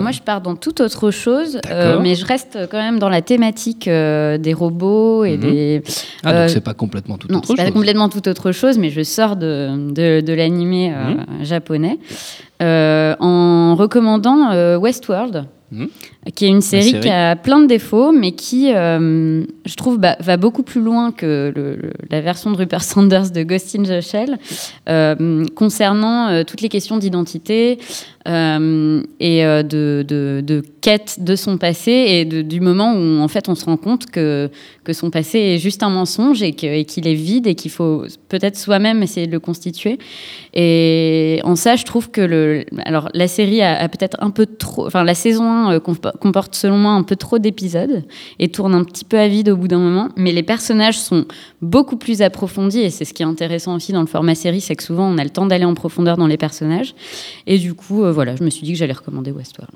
Moi, je pars dans toute autre chose, euh, mais je reste quand même dans la thématique euh, des robots et Mhm. des. Ah, Euh, donc c'est pas complètement tout non, autre c'est pas chose. complètement toute autre chose, mais je sors de, de, de l'animé euh, Mhm. japonais euh, en recommandant euh, Westworld, Mhm. qui est une série, série. qui a plein de défauts, mais qui, euh, je trouve, bah, va beaucoup plus loin que le- le- la version de Rupert Sanders de Ghost in the Shell, euh, concernant euh, toutes les questions d'identité et de, de, de quête de son passé et de- du moment où en fait on se rend compte que, que son passé est juste un mensonge et que- et qu'il est vide et qu'il faut peut-être soi-même essayer de le constituer. Et en ça, je trouve que le, alors la série a, a peut-être un peu trop, enfin la saison 1 euh, comp- comporte selon moi un peu trop d'épisodes et tourne un petit peu à vide au bout d'un moment. Mais les personnages sont beaucoup plus approfondis et c'est ce qui est intéressant aussi dans le format série, c'est que souvent on a le temps d'aller en profondeur dans les personnages. Et du coup, euh, voilà, je me suis dit que j'allais recommander Westworld.